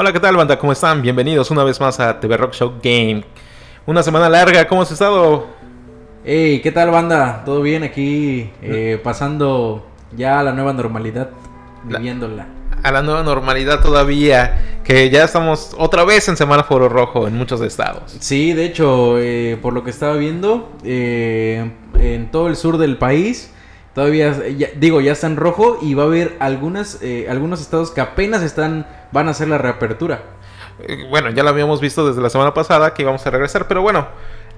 Hola, ¿qué tal, banda? ¿Cómo están? Bienvenidos una vez más a TV Rock Show Game. Una semana larga, ¿cómo has estado? Hey, ¿qué tal, banda? ¿Todo bien aquí? eh, pasando ya a la nueva normalidad, La- viviéndola. A la nueva normalidad todavía, que ya estamos otra vez en semáforo rojo en muchos estados. Sí, de hecho, eh, por lo que estaba viendo, eh, en todo el sur del país, todavía, ya- digo, ya está en rojo y va a haber algunas, eh, algunos estados que apenas están, van a hacer la reapertura. Eh, Bueno, ya lo habíamos visto desde la semana pasada que íbamos a regresar, pero bueno,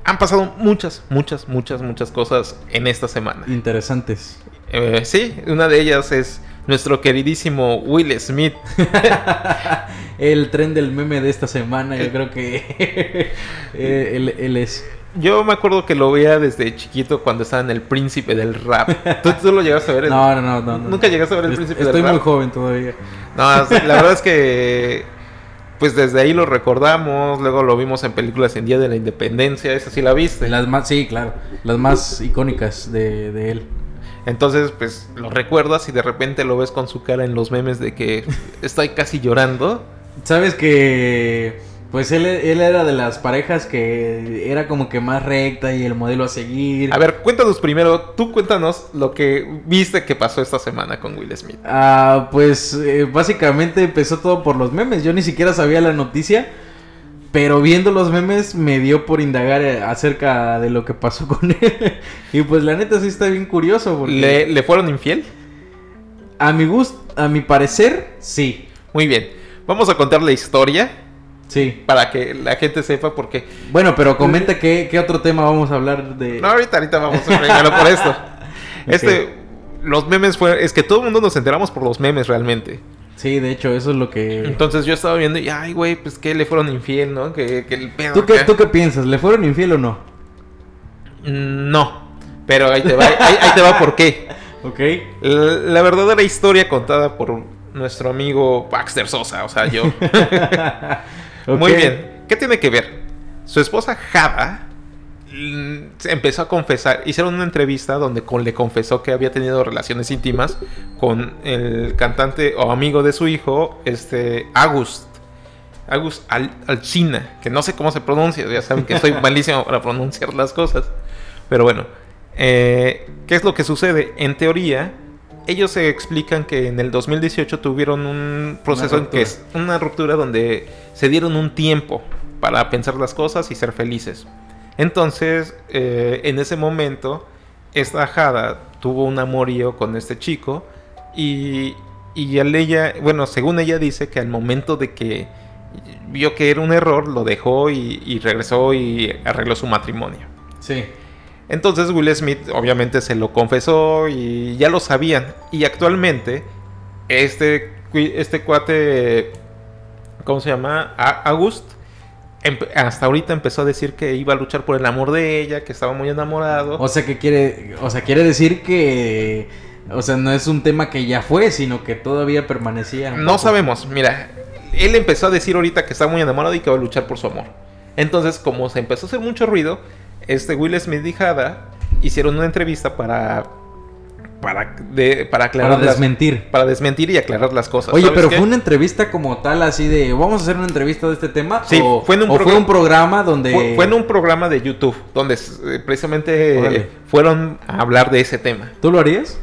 han pasado muchas, muchas, muchas, muchas cosas en esta semana. Interesantes. Eh, sí, una de ellas es nuestro queridísimo Will Smith. el tren del meme de esta semana, yo creo que eh, él, él es. Yo me acuerdo que lo veía desde chiquito cuando estaba en El Príncipe del Rap. ¿Tú, tú lo llegaste a ver? No, no, no, no, no. ¿Nunca llegaste a ver El Príncipe Estoy del Rap? muy joven todavía. No, la verdad es que pues desde ahí lo recordamos, luego lo vimos en películas en Día de la Independencia, esa sí la viste. Las más, sí, claro. Las más icónicas de, de él. Entonces, pues lo recuerdas y de repente lo ves con su cara en los memes de que estoy casi llorando. Sabes que. Pues él, él era de las parejas que era como que más recta y el modelo a seguir. A ver, cuéntanos primero, tú cuéntanos lo que viste que pasó esta semana con Will Smith. Ah, pues eh, básicamente empezó todo por los memes. Yo ni siquiera sabía la noticia. Pero viendo los memes me dio por indagar eh, acerca de lo que pasó con él. y pues la neta sí está bien curioso. Porque ¿Le, le fueron infiel? A mi gusto, a mi parecer, sí. Muy bien, vamos a contar la historia Sí. para que la gente sepa por qué. Bueno, pero comenta qué, qué otro tema vamos a hablar de... No, ahorita, ahorita vamos a primero por esto. Este, los memes fue, es que todo el mundo nos enteramos por los memes realmente. Sí, de hecho, eso es lo que... Entonces yo estaba viendo y, ay, güey, pues que le fueron infiel, ¿no? Que, que el pedo. ¿Tú qué. ¿Tú qué piensas? ¿Le fueron infiel o no? Mm, No, pero ahí te va, ahí, ahí te va por qué. Ok. La, la verdadera historia contada por nuestro amigo Baxter Sosa, o sea, yo. Muy bien. ¿Qué tiene que ver? Su esposa Java mm, empezó a confesar. Hicieron una entrevista donde con- le confesó que había tenido relaciones íntimas con el cantante o amigo de su hijo, este August. August Al Alsina, que no sé cómo se pronuncia, ya saben que soy malísimo para pronunciar las cosas. Pero bueno, eh, ¿qué es lo que sucede? En teoría, ellos se explican que en el 2018 tuvieron un proceso en que es una ruptura donde se dieron un tiempo para pensar las cosas y ser felices. Entonces, eh, en ese momento, esta Jada tuvo un amorío con este chico y, y ella, bueno, según ella dice que al momento de que vio que era un error, lo dejó y, y regresó y arregló su matrimonio. Sí. Entonces Will Smith obviamente se lo confesó y ya lo sabían. Y actualmente este, este cuate, ¿cómo se llama? A- August, hasta ahorita empezó a decir que iba a luchar por el amor de ella, que estaba muy enamorado. O sea, que quiere... O sea, quiere decir que... O sea, no es un tema que ya fue, sino que todavía permanecía. No poco. sabemos, mira, él empezó a decir ahorita que está muy enamorado y que va a luchar por su amor. Entonces, como se empezó a hacer mucho ruido, este Will Smith y Jada hicieron una entrevista para para de- para aclarar Para las- desmentir. para desmentir y aclarar las cosas. Oye, ¿sabes pero qué? fue una entrevista como tal, así de... ¿Vamos a hacer una entrevista de este tema? Sí, o, fue en un o fue un programa donde... Fue, fue en un programa de YouTube donde eh, precisamente eh, fueron a hablar de ese tema. ¿Tú lo harías?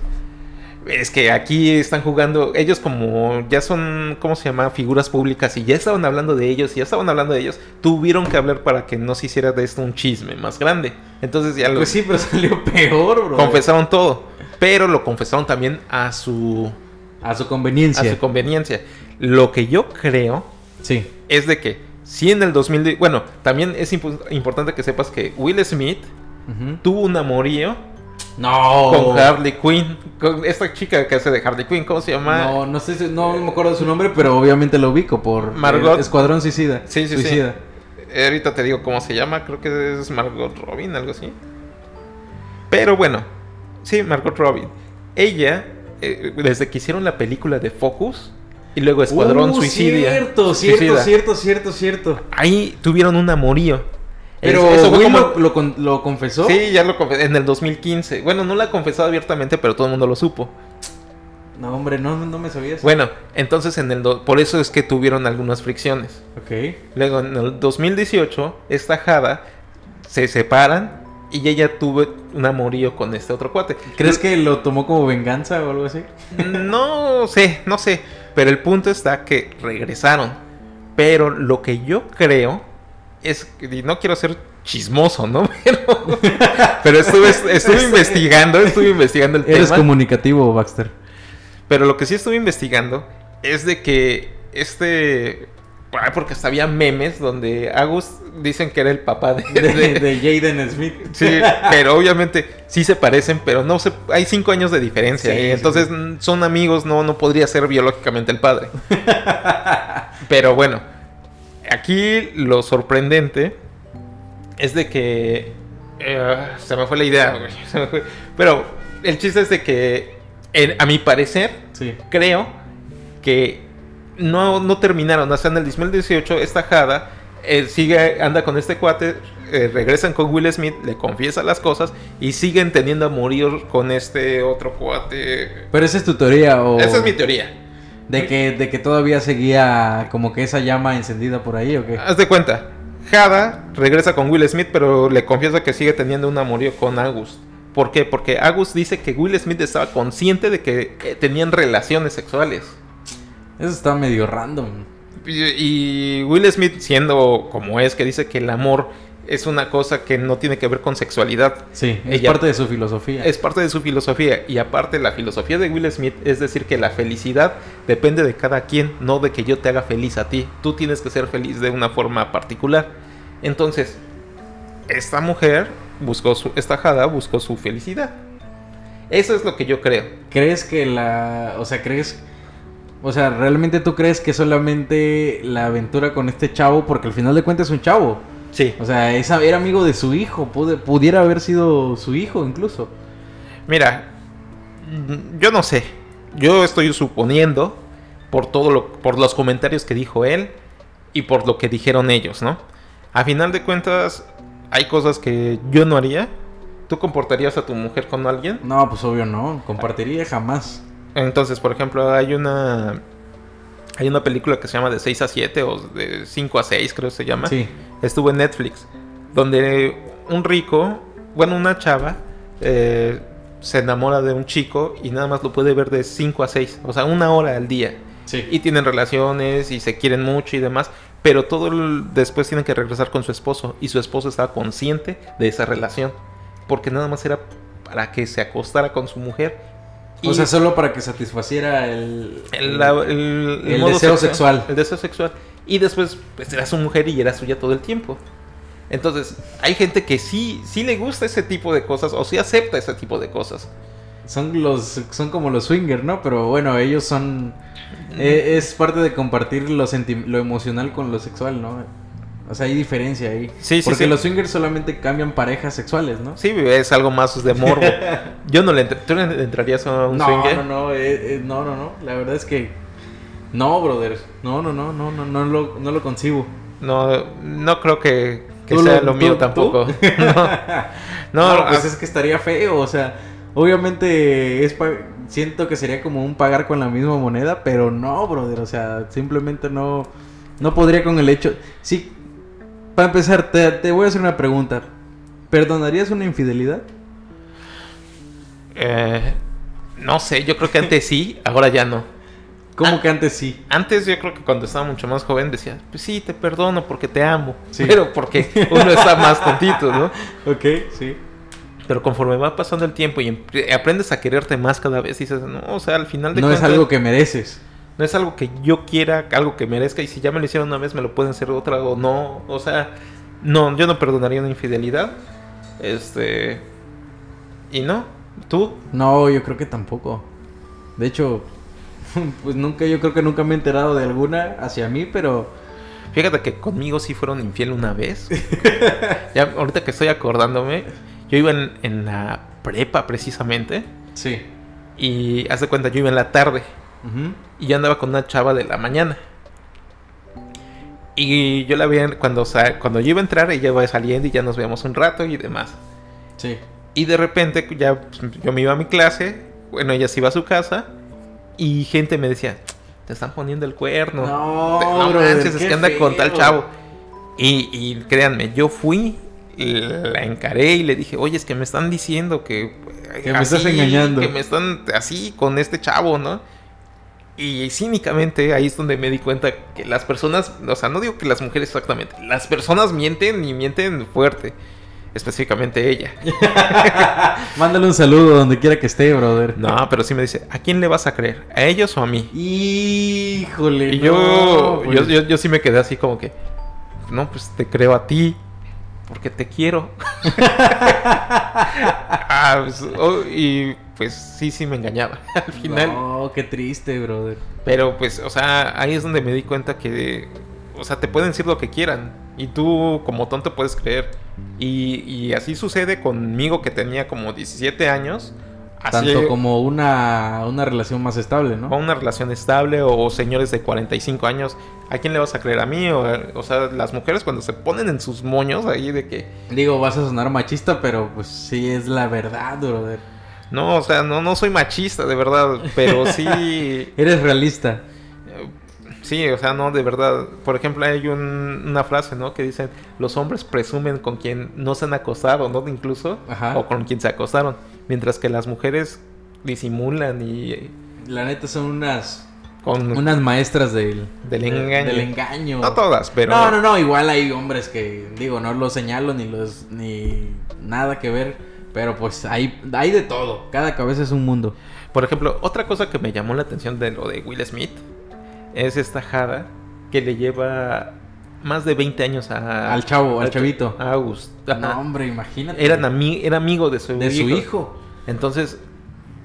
Es que aquí están jugando, ellos como ya son, ¿cómo se llama? Figuras públicas y ya estaban hablando de ellos y ya estaban hablando de ellos, tuvieron que hablar para que no se hiciera de esto un chisme más grande. Entonces ya lo Pues sí, pero salió peor, bro. confesaron todo, pero lo confesaron también a su, A su a conveniencia. su conveniencia. Lo que yo creo Sí. es de que si en el 2000, de- bueno, también es impo- importante que sepas que Will Smith tuvo un amorío No. con Harley Quinn, con esta chica que hace de Harley Quinn, ¿cómo se llama? No, no sé, si- no me acuerdo de su nombre, pero obviamente lo ubico por Margot. eh, Escuadrón Suicida. Sí, sí, Suicida. sí. Eh, ahorita te digo cómo se llama, creo que es Margot Robin, algo así. Pero bueno, sí, Margot Robin. Ella, eh, desde que hicieron la película de Focus y luego Escuadrón Uh, Suicidia. Cierto, cierto, Suicida, cierto, cierto, cierto. Ahí tuvieron un amorío. Pero Es- eso fue Will como- lo, lo con- lo confesó. Sí, ya lo confesó en el 2015. Bueno, no la ha confesado abiertamente, pero todo el mundo lo supo. No, hombre, no, no me sabía eso. Bueno, entonces en el do- por eso es que tuvieron algunas fricciones. Ok. Luego en el 2018, esta Jada se separan y ella tuvo un amorío con este otro cuate. ¿Crees que lo tomó como venganza o algo así? No sé, no sé. Pero el punto está que regresaron. Pero lo que yo creo es no quiero ser chismoso, ¿no? Pero, pero estuve, estuve investigando, estuve investigando el Eres tema. comunicativo, Baxter. Pero lo que sí estuve investigando es de que este. ah, Porque hasta había memes donde Agus dicen que era el papá de. De, de- de Jaden Smith. Sí, pero obviamente sí se parecen, pero no se. Hay cinco años de diferencia. Sí, sí, entonces sí. son amigos, no, no podría ser biológicamente el padre. pero bueno, aquí lo sorprendente es de que. eh, se me fue la idea, güey, se me fue. Pero el chiste es de que, en- a mi parecer, Sí. creo que no, no terminaron. Hasta en el 2018, esta Jada eh, sigue, anda con este cuate, eh, regresan con Will Smith, le confiesa las cosas y siguen teniendo a morir con este otro cuate. Pero esa es tu teoría o... Esa es mi teoría. De que, de que todavía seguía como que esa llama encendida por ahí o qué. Haz de cuenta, Jada regresa con Will Smith, pero le confiesa que sigue teniendo un amorío con Agus. ¿Por qué? Porque Agus dice que Will Smith estaba consciente de que eh, tenían relaciones sexuales. Eso está medio random. Y, y Will Smith, siendo como es, que dice que el amor es una cosa que no tiene que ver con sexualidad. Sí, es Ella- parte de su filosofía. Es parte de su filosofía. Y aparte, la filosofía de Will Smith es decir que la felicidad depende de cada quien, no de que yo te haga feliz a ti. Tú tienes que ser feliz de una forma particular. Entonces, esta mujer buscó su, esta Jada buscó su felicidad. Eso es lo que yo creo. ¿Crees que la... O sea, crees... O sea, ¿realmente tú crees que solamente la aventura con este chavo, porque al final de cuentas es un chavo? Sí. O sea, esa, era amigo de su hijo, pude- pudiera haber sido su hijo incluso. Mira, yo no sé. Yo estoy suponiendo por todo lo, por los comentarios que dijo él y por lo que dijeron ellos, ¿no? A final de cuentas, hay cosas que yo no haría. ¿Tú comportarías a tu mujer con alguien? No, pues obvio no, compartiría jamás. Entonces, por ejemplo, hay una hay una película que se llama de 6 a 7 o de 5 a 6, creo que se llama. Sí, Estuvo en Netflix, donde un rico, bueno, una chava, eh, se enamora de un chico y nada más lo puede ver de 5 a 6, o sea, una hora al día. sí. Y tienen relaciones y se quieren mucho y demás, pero todo el- después tienen que regresar con su esposo y su esposo estaba consciente de esa relación, porque nada más era para que se acostara con su mujer. O sea, solo para que satisfaciera el... el, la- el- el el modo deseo sexual. El deseo sexual. Y después, pues era su mujer y era suya todo el tiempo. Entonces, hay gente que sí, sí le gusta ese tipo de cosas o sí acepta ese tipo de cosas. Son los son como los swingers, ¿no? Pero bueno, ellos son eh, es parte de compartir lo senti- lo emocional con lo sexual, ¿no? O sea, hay diferencia ahí. Sí, sí, Porque sí. los swingers solamente cambian parejas sexuales, ¿no? Sí, es algo más de morbo. Yo no le, entr- ¿Tú le entrarías a un no, swinger? no, no, eh, eh, no, no, no. La verdad es que no, brother. No, no, no, no, no, no lo, no lo concibo. No, no creo que, que ¿Tú sea lo- mío tú? tampoco. no, No, no, pues ah, es que estaría feo, o sea, obviamente es pa- siento que sería como un pagar con la misma moneda, pero no, brother, o sea, simplemente no no podría con el hecho. Sí, para empezar te, te voy a hacer una pregunta. ¿Perdonarías una infidelidad? eh, no sé, yo creo que antes sí, ahora ya no. ¿Cómo que antes sí? Antes yo creo que cuando estaba mucho más joven decía, pues sí, te perdono porque te amo. Sí. Pero porque uno está más tontito, ¿no? Ok, sí. Pero conforme va pasando el tiempo y em- aprendes a quererte más cada vez, dices, no, o sea, al final de No es algo que mereces. No es algo que yo quiera, algo que merezca. Y si ya me lo hicieron una vez, me lo pueden hacer otra o no. O sea, no, yo no perdonaría una infidelidad. Este. Y no, tú. No, yo creo que tampoco. De hecho, pues nunca, yo creo que nunca me he enterado de alguna hacia mí, pero Fíjate que conmigo sí fueron infiel una vez. ya, ahorita que estoy acordándome, yo iba en, en la prepa precisamente. sí. Y haz de cuenta, yo iba en la tarde. Y yo andaba con una chava de la mañana. Y yo la vi cuando, cuando yo iba a entrar, ella iba saliendo y ya nos veíamos un rato y demás. Sí. Y de repente ya pues, yo me iba a mi clase, bueno, ella se iba a su casa Y gente me decía, te están poniendo el cuerno. No, no brother, manches, es que anda con tal chavo. Y, y créanme, yo fui, la encaré y le dije, oye, es que me están diciendo que... Que me estás engañando. Que me están así con este chavo, ¿no? Y cínicamente ahí es donde me di cuenta que las personas, o sea, no digo que las mujeres exactamente, las personas mienten y mienten fuerte. Específicamente ella. Mándale un saludo donde quiera que esté, brother. No, pero sí me dice, ¿a quién le vas a creer? ¿A ellos o a mí? Híjole. Y no, yo, pues. yo, yo, yo sí me quedé así como que, no, pues te creo a ti, porque te quiero. Ah, pues, oh, y pues sí, sí me engañaba al final. No, qué triste, brother. Pero pues, o sea, ahí es donde me di cuenta que, o sea, te pueden decir lo que quieran. Y tú como tonto puedes creer. Y, y así sucede conmigo que tenía como 17 años. Así, Tanto como una, una relación más estable, ¿no? o una relación estable o señores de 45 años. ¿A quién le vas a creer? ¿A mí? O, o sea, las mujeres cuando se ponen en sus moños ahí de que... Digo, vas a sonar machista, pero pues sí es la verdad, brother. No, o sea, no, no soy machista, de verdad. Pero sí... Eres realista. Sí, o sea, no, de verdad. Por ejemplo, hay un- una frase, ¿no? Que dicen, los hombres presumen con quien no se han acostado, ¿no? Incluso, Ajá. o con quien se acostaron. Mientras que las mujeres disimulan y La neta son unas con... unas maestras del, Del de- engaño. del engaño. No todas, pero... No, no, no, igual hay hombres que, digo, no los señalo ni los, ni nada que ver, pero pues hay, hay de todo, cada cabeza es un mundo. Por ejemplo, otra cosa que me llamó la atención de lo de Will Smith es esta jada que le lleva más de 20 años a... Al chavo, al chavito. A August. No, hombre, imagínate. Eran ami- era amigo de su de hijo. su hijo. Entonces,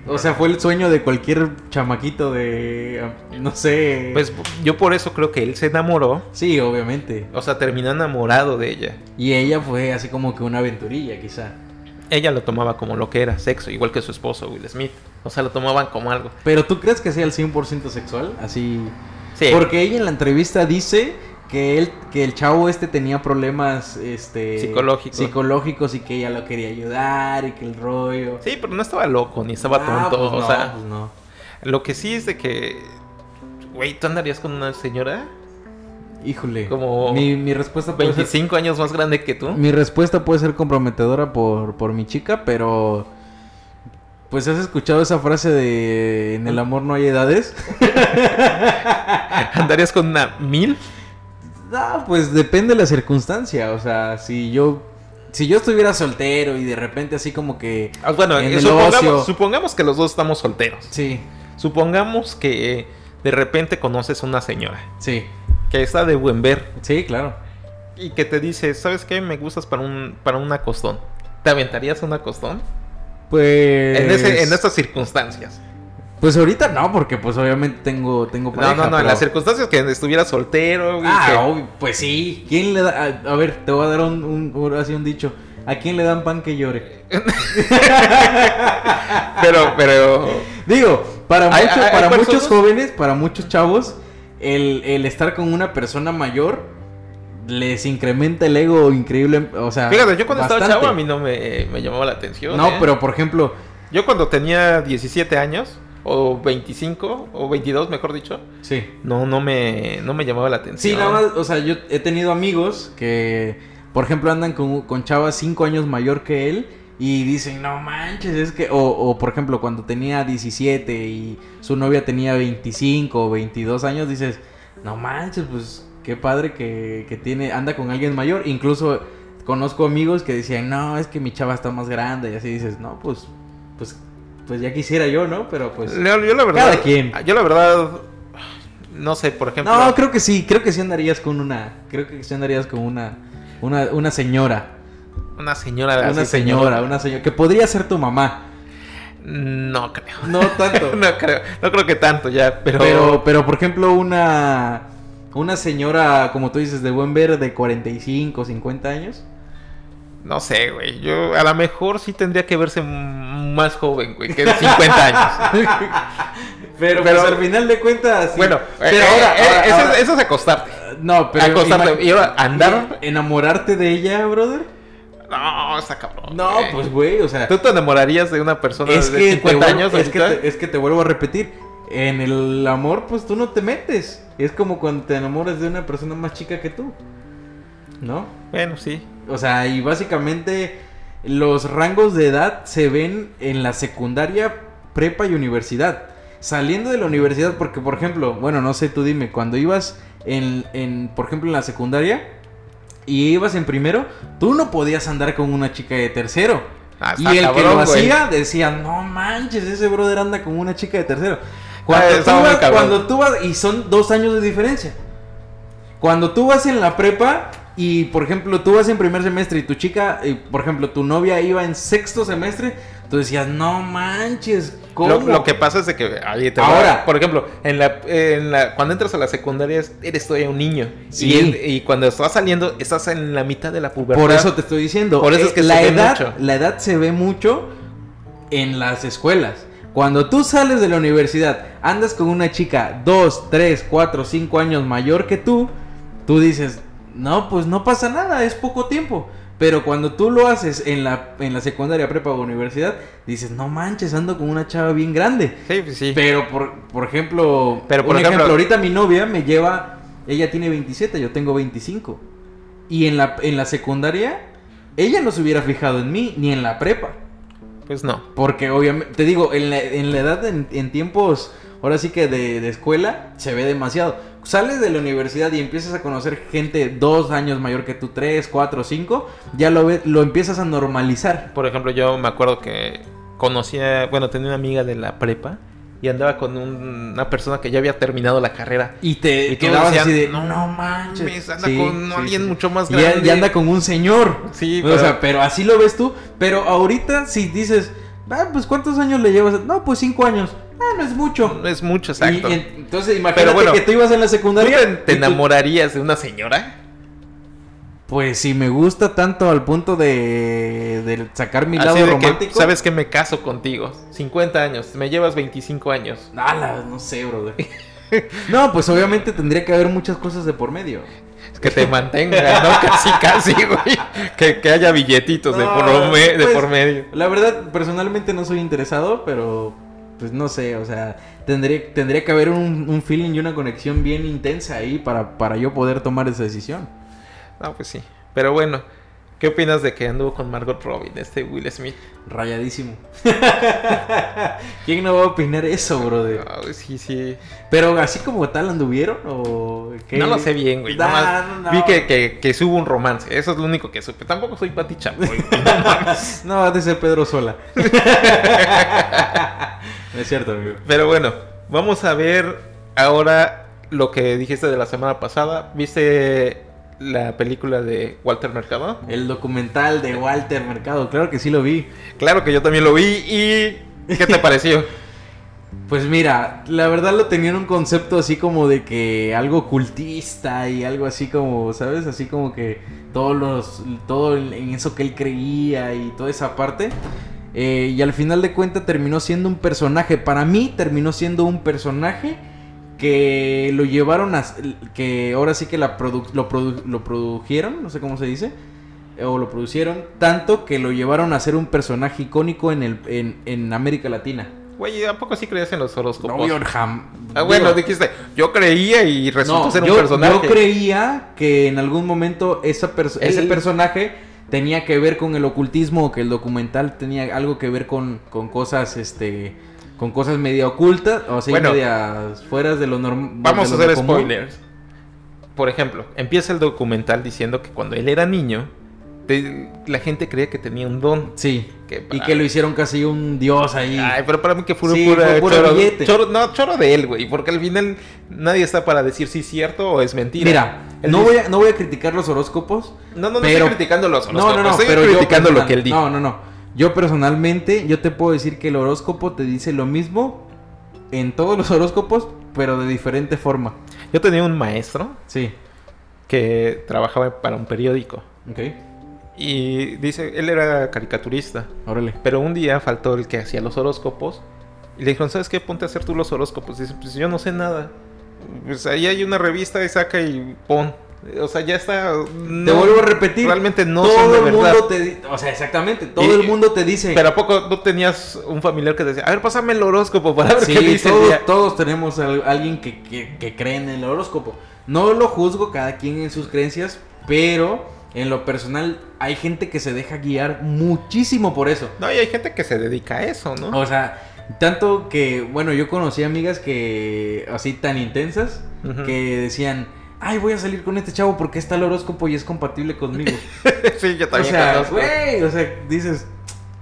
O sea, fue el sueño de cualquier chamaquito de, no sé. pues yo por eso creo que él se enamoró. Sí, obviamente. O sea, terminó enamorado de ella. Y ella fue así como que una aventurilla, quizá. Ella lo tomaba como lo que era, sexo, igual que su esposo Will Smith. O sea, lo tomaban como algo. Pero ¿tú crees que sea el 100% sexual? Así... Sí. Porque ella en la entrevista dice que él, que el chavo este tenía problemas este Psicológicos. psicológicos y que ella lo quería ayudar y que el rollo. Sí, pero no estaba loco ni estaba Ah, tonto. pues o no, sea, pues no. lo que sí es de que. Güey, ¿tú andarías con una señora Híjole. Como mi, mi respuesta puede ser, 25 años más grande que tú? mi respuesta puede ser comprometedora por, por mi chica, pero pues has escuchado esa frase de en el amor no hay edades. ¿Andarías con una mil? No, pues depende de la circunstancia. O sea, si yo. Si yo estuviera soltero y de repente así como que. Ah, bueno, En eh, el supongamos, ocio. supongamos que los dos estamos solteros. Sí, Supongamos que eh, de repente conoces una señora sí. Que está de buen ver Sí, claro. y que te dice, ¿sabes qué? Me gustas para un, para un acostón. ¿Te aventarías un acostón? Pues. En, ese, en estas circunstancias. Pues ahorita no, porque pues obviamente tengo, tengo No, pareja. no, no, en pero- las circunstancias que estuviera soltero. Ah, que- obvio, pues sí. ¿Quién le da.? A, a ver, te voy a dar un, un, un- así un dicho. ¿A quién le dan pan que llore? Pero, pero... Digo, para, mucho- hay- hay para muchos jóvenes, para muchos chavos, el, el estar con una persona mayor les incrementa el ego increíble. O sea, Fíjate, yo cuando estaba chavo a mí no me, me llamaba la atención. No, ¿eh? pero por ejemplo, Yo cuando tenía 17 años, o 25, o 22 mejor dicho, sí. no, no me, no me llamaba la atención. Sí, nada más, o sea, yo he tenido amigos que, por ejemplo, andan con, con chavas cinco años mayor que él y dicen, no manches, es que, o, o por ejemplo, cuando tenía 17 y su novia tenía 25 o 22 años, dices, no manches, pues qué padre que, que tiene, anda con alguien mayor. Incluso conozco amigos que decían, no, es que mi chava está más grande y así dices, no, pues, pues, pues ya quisiera yo, ¿no? Pero pues... Yo, yo la verdad... Cada quien. Yo la verdad... No sé, por ejemplo... No, creo que sí, creo que sí andarías con una, creo que sí andarías con una, una, una señora, Una señora... una señora, una señora, que podría ser tu mamá. No creo. No tanto. no creo. No creo que tanto ya, pero... pero, pero por ejemplo una, una señora, como tú dices, de buen ver, de 45, 50 años. No sé, güey. Yo a lo mejor sí tendría que verse más joven, güey, que de 50 años. Pero, Pero- pues, al final de cuentas, sí. Bueno, pero eh, ahora, eh, ahora- eso, ahora- eso es acostarte. no, pero acostarte. Y ahora, andar- enamorarte de ella, brother. No, está cabrón. No, güey. pues güey, o sea, ¿Tú te enamorarías de una persona es de que 50 te vuelvo- años es que te, es que te vuelvo a repetir En el amor, pues tú no te metes. Es como cuando te enamoras de una persona más chica que tú. ¿No? Bueno, sí. O sea, y básicamente los rangos de edad se ven en la secundaria, prepa y universidad. Saliendo de la universidad, porque por ejemplo, bueno, no sé, tú dime, cuando ibas en, en por ejemplo, en la secundaria y ibas en primero, tú no podías andar con una chica de tercero. Ah, y el que lo güey. hacía decía, no manches, ese brother anda con una chica de tercero. Cuando, Ah, tú, estaba muy vas, cuando tú vas, y son dos años de diferencia. Cuando tú vas en la prepa y, por ejemplo, tú vas en primer semestre y tu chica, y, por ejemplo, tu novia iba en sexto semestre, tú decías, no manches, ¿cómo? Lo, lo que pasa es de que ahí te. Ahora. por ejemplo, en la, en la- cuando entras a la secundaria es- eres todavía un niño. Sí. Y, es- y cuando estás saliendo, estás en la mitad de la pubertad. Por eso te estoy diciendo. Por eso es eh, que la se ve edad, mucho. La edad se ve mucho en las escuelas. Cuando tú sales de la universidad, andas con una chica 2, 3, 4, 5 años mayor que tú, tú dices, no, pues no pasa nada, es poco tiempo. Pero cuando tú lo haces en la, en la secundaria, prepa o universidad, dices, no manches, ando con una chava bien grande. Sí, pues sí. Pero, por, por ejemplo, Pero, por un ejemplo- ahorita mi novia me lleva, ella tiene 27, yo tengo 25. Y en la, en la secundaria, ella no se hubiera fijado en mí, ni en la prepa. Pues no. Porque obviamente, te digo, en la, en la edad, en, en tiempos, ahora sí que de, de escuela, se ve demasiado. Sales de la universidad y empiezas a conocer gente dos años mayor que tú, tres, cuatro, cinco, ya lo, ve- lo empiezas a normalizar. Por ejemplo, yo me acuerdo que conocía, bueno, tenía una amiga de la prepa y andaba con un- una persona que ya había terminado la carrera. Y te Y quedabas decían, así de, "No no, manches. anda Sí, con sí, alguien sí. mucho más Y grande. Y anda con un señor. Sí, O pero- sea, pero así lo ves tú. Pero ahorita, si dices, ah, pues ¿cuántos años le llevas? No, pues cinco años. Ah, no es mucho. No es mucho, exacto. y en- entonces, imagínate Pero bueno, que tú ibas en la ¿Tú secundaria. te, te y tú- enamorarías de una señora? Pues si me gusta tanto al punto de, de sacar mi Así lado de que, romántico. ¿Sabes que me caso contigo? 50 años, me llevas 25 años. Ala, no sé, brother. no, pues obviamente tendría que haber muchas cosas de por medio. Es que te mantenga, ¿no? Casi, casi, güey. Que, que haya billetitos de, por, de pues, por medio. La verdad, personalmente no soy interesado, pero pues no sé, o sea, tendría, tendría que haber un, un feeling y una conexión bien intensa ahí para, para yo poder tomar esa decisión. No, pues sí. Pero bueno, ¿qué opinas de que anduvo con Margot Robin, este Will Smith? Rayadísimo. ¿Quién no va a opinar eso, brother? Ay, sí, sí. Pero así como tal anduvieron o qué? No lo sé bien, güey. Nah, Nomás no, no. Vi que, que, hubo un romance. Eso es lo único que supe. Tampoco soy Pati Chapoy. No. No, ha de ser Pedro Sola. no es cierto, amigo. Pero bueno, vamos a ver ahora lo que dijiste de la semana pasada. ¿Viste la película de Walter Mercado? El documental de Walter Mercado, claro que sí lo vi. Claro que yo también lo vi y... ¿Qué te pareció? Pues mira, la verdad lo tenía en un concepto así como de que algo ocultista y algo así como, ¿sabes? Así como que todos los, todo en eso que él creía y toda esa parte. Eh, y al final de cuentas terminó siendo un personaje. Para mí terminó siendo un personaje que lo llevaron a... que ahora sí que la produ- lo, produ- lo produjeron, no sé cómo se dice. O lo producieron tanto que lo llevaron a ser un personaje icónico en, el, en, en América Latina. Güey, ¿a poco sí creías en los horóscopos? No, yo jam- Ah, bueno, digo, dijiste, yo creía y resultó no, ser un yo, personaje. yo creía que en algún momento esa perso- El- ese personaje tenía que ver con el ocultismo o que el documental tenía algo que ver con, con cosas, este, con cosas media ocultas, o sea, Bueno. medias fuera de lo normal. Vamos a hacer spoilers. Por ejemplo, empieza el documental diciendo que cuando él era niño, te- la gente creía que tenía un don. Sí. Que- y que lo hicieron casi un dios ahí. Ay, pero para mí que fue Sí, pura, fue puro choro, billete. choro- no, choro de él, güey. Porque al final nadie está para decir si es cierto o es mentira. Mira, Él no dice- voy, a, no voy a criticar los horóscopos. No, no, no pero- estoy criticando los No, no, no, horóscopos, pero estoy yo criticando lo que él dijo. No, no, no. Yo personalmente, yo te puedo decir que el horóscopo te dice lo mismo en todos los horóscopos, pero de diferente forma. Yo tenía un maestro Sí. que trabajaba para un periódico. Ok. Y dice, él era caricaturista. Órale. Pero un día faltó el que hacía los horóscopos. Y le dijeron, ¿sabes qué? Ponte a hacer tú los horóscopos. Dice, pues yo no sé nada. Pues ahí hay una revista y saca y pon. O sea, ya está. te vuelvo a repetir. Realmente no todo son de el verdad. mundo te O sea, exactamente. Todo Y- el mundo te dice. Pero a poco no tenías un familiar que decía, a ver, pásame el horóscopo para ver Sí, qué dice el día"? todos, todos tenemos a alguien que, que, que cree en el horóscopo. No lo juzgo, cada quien en sus creencias, pero en lo personal hay gente que se deja guiar muchísimo por eso. No, y hay gente que se dedica a eso, ¿no? O sea, tanto que, bueno, yo conocí amigas que, así tan intensas, que decían, ay, voy a salir con este chavo porque está el horóscopo y es compatible conmigo. sí, yo o también sea, conozco. güey, o sea, dices,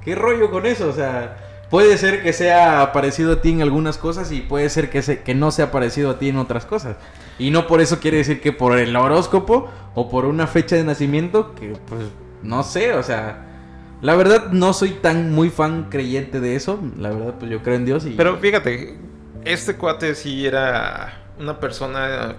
¿qué rollo con eso? O sea, puede ser que sea parecido a ti en algunas cosas y puede ser que, se, que no sea parecido a ti en otras cosas. Y no por eso quiere decir que por el horóscopo o por una fecha de nacimiento, que pues, no sé, o sea... La verdad no soy tan muy fan creyente de eso. La verdad, pues yo creo en Dios y... Pero fíjate, este cuate sí era una persona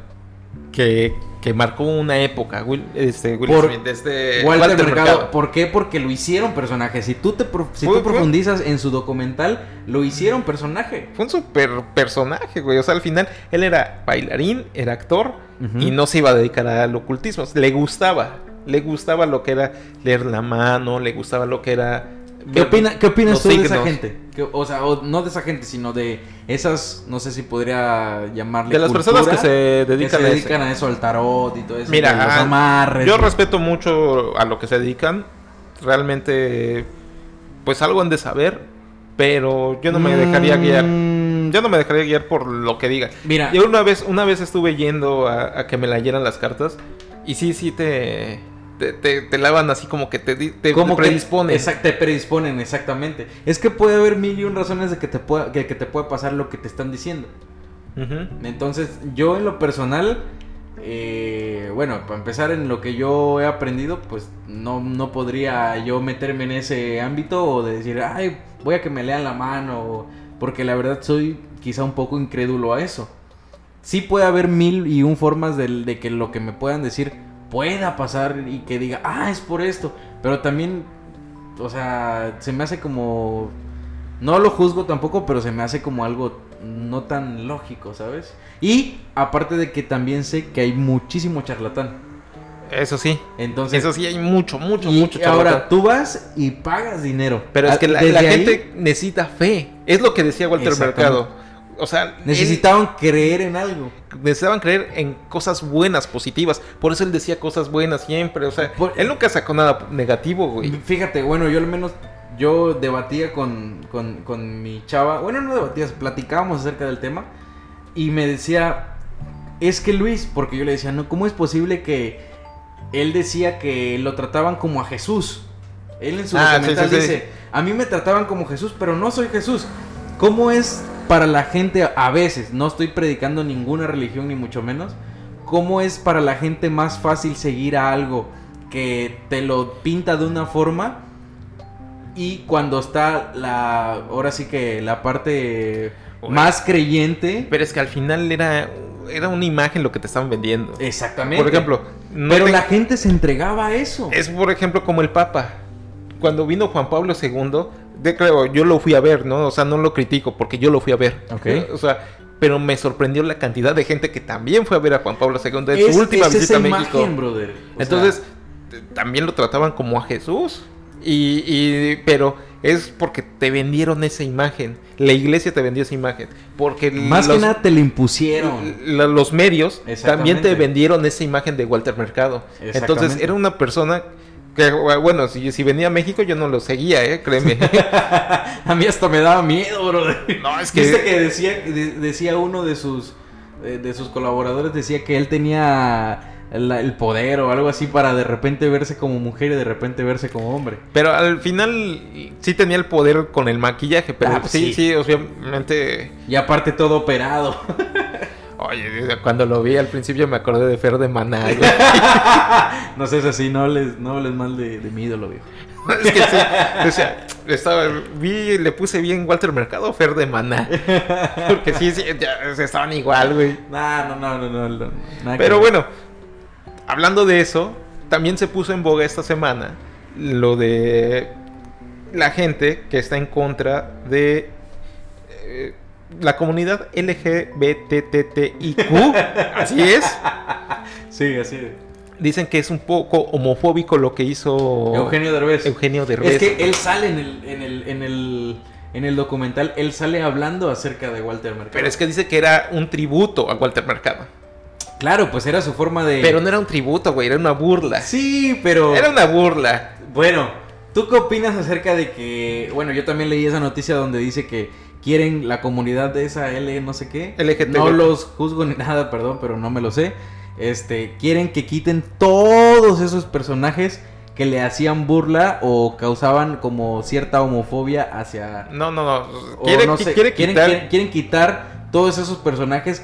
que, que marcó una época. Will, este, Will Por Smith, este, Walter, Mercado. ¿Por qué? Porque lo hicieron personaje. Si tú te si Fue- tú fue- profundizas en su documental, lo hicieron personaje. Fue un super personaje, güey. O sea, al final él era bailarín, era actor y no se iba a dedicar al ocultismo. Le gustaba. Le gustaba lo que era leer la mano, le gustaba lo que era. ¿Qué, opina, ¿qué opinas tú de esa gente? Que- o sea, o no de esa gente, sino de esas, no sé si podría llamarle De las cultura, personas que se dedican, que se a dedican a eso, al tarot y todo eso. Mira, de los amarres. Yo y- respeto mucho a lo que se dedican. Realmente, pues algo han de saber. Pero yo no me dejaría guiar. Mm, Yo no me dejaría guiar por lo que digan. Mira, Yo una vez, una vez estuve yendo a, a que me leyeran las cartas. Y sí, sí te. Te, te, te lavan así como que te, di- te, ¿Cómo te predisponen. Te predisponen, exactamente. Es que puede haber mil y un razones de que te pueda, que, que te pasar lo que te están diciendo. Entonces, yo en lo personal, eh, bueno, para empezar en lo que yo he aprendido, pues no, no podría yo meterme en ese ámbito o de decir, ay, voy a que me lean la mano, porque la verdad soy quizá un poco incrédulo a eso. Sí puede haber mil y un formas de, de que lo que me puedan decir pueda pasar y que diga, ah, es por esto, pero también, o sea, se me hace como... No lo juzgo tampoco, pero se me hace como algo no tan lógico, ¿sabes? Y aparte de que también sé que hay muchísimo charlatán. Eso sí. Entonces, Eso sí, hay mucho, mucho, y mucho ahora charlatán. tú vas y pagas dinero. Pero es Ah, que la, ahí gente necesita fe. Es lo que decía Walter. Mercado. O sea, él- necesitaban creer en algo. necesitaban creer en cosas buenas, positivas. Por eso él decía cosas buenas siempre. O sea, Por- él nunca sacó nada negativo, güey. Fíjate, bueno, yo al menos yo debatía con, con, con mi chava. Bueno, no debatías, platicábamos acerca del tema. Y me decía, es que Luis, porque yo le decía, no, ¿cómo es posible que él decía que lo trataban como a Jesús? Él en su Ah, documental sí, sí, sí. dice, a mí me trataban como Jesús, pero no soy Jesús. ¿Cómo es para la gente a veces? No estoy predicando ninguna religión ni mucho menos. ¿Cómo es para la gente más fácil seguir a algo que te lo pinta de una forma y cuando está la ahora sí que la parte más creyente Pero es que al final era, era una imagen lo que te estaban vendiendo. exactamente Por ejemplo, no pero te- la gente se entregaba a eso es por ejemplo como el Papa. Cuando vino Juan Pablo II, de yo lo fui a ver, ¿no? O sea, no lo critico porque yo lo fui a ver. Ok. O sea, pero me sorprendió la cantidad de gente que también fue a ver a Juan Pablo II en Es- su última es visita esa a México. imagen, brother. Entonces, también lo trataban como a Jesús. Y, y- pero es porque te vendieron esa imagen. La iglesia te vendió esa imagen. Porque más los, que nada te lo impusieron la- los medios también te vendieron esa imagen de Walter Mercado. Entonces era una persona que, bueno, si, si venía a México yo no lo seguía, ¿eh? créeme. a mí hasta me daba miedo brother no, es que... Viste que decía de- decía uno de sus de sus colaboradores decía que él tenía la- el poder o algo así para de repente verse como mujer y de repente verse como hombre Pero al final sí tenía el poder con el maquillaje, pero Ah, pues sí, sí. sí, obviamente... y aparte todo operado Oye, cuando lo vi al principio me acordé de Fer de Maná, no sé, es así, no les, no hables mal de, de mi ídolo, viejo. es que sí, o sea, estaba, vi, le puse bien Walter Mercado, Fer de Maná. Porque sí, sí, ya, se estaban igual, güey. Nah, no, no, no, no, no, nada Pero bueno, hablando de eso, también se puso en boga esta semana lo de la gente que está en contra de la comunidad LGBTTIQ. Así es. Sí, así. es. dicen que es un poco homofóbico lo que hizo Eugenio Derbez. Eugenio Derbez. Es que él sale en el, en el, en el, en el documental, él sale hablando acerca de Walter Mercado. Pero es que dice que era un tributo a Walter Mercado. Claro, pues era su forma de... Pero no era un tributo, güey, era una burla. Sí, pero... Era una burla. Bueno, ¿tú qué opinas acerca de que... Bueno, yo también leí esa noticia donde dice que quieren la comunidad de esa L no sé qué. LGTB. No los juzgo ni nada, perdón, pero no me lo sé. Este, quieren que quiten todos esos personajes que le hacían burla o causaban como cierta homofobia hacia... No, no, no. o Quiere, no qui- sé, quiere quieren, quitar. quieren- quieren quitar todos esos personajes